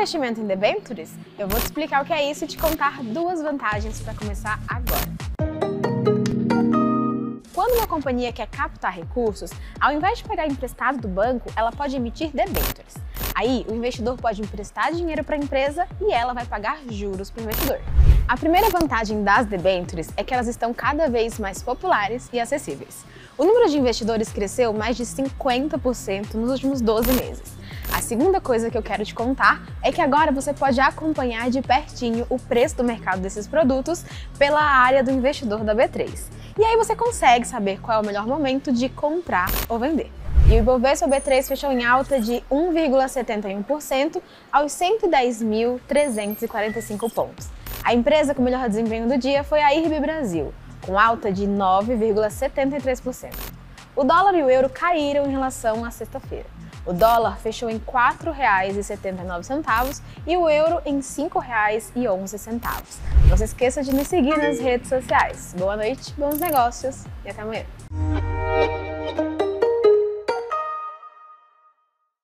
investimento em debentures? Eu vou te explicar o que é isso e te contar duas vantagens para começar agora. Quando uma companhia quer captar recursos, ao invés de pegar emprestado do banco, ela pode emitir debentures. Aí, o investidor pode emprestar dinheiro para a empresa e ela vai pagar juros para o investidor. A primeira vantagem das debentures é que elas estão cada vez mais populares e acessíveis. O número de investidores cresceu mais de 50% nos últimos 12 meses. A segunda coisa que eu quero te contar é que agora você pode acompanhar de pertinho o preço do mercado desses produtos pela área do investidor da B3. E aí você consegue saber qual é o melhor momento de comprar ou vender. E o Ibovespa B3 fechou em alta de 1,71% aos 110.345 pontos. A empresa com melhor desempenho do dia foi a IRB Brasil, com alta de 9,73%. O dólar e o euro caíram em relação à sexta-feira. O dólar fechou em R$ 4,79 e o euro em R$ 5,11. Não se esqueça de me seguir nas redes sociais. Boa noite, bons negócios e até amanhã.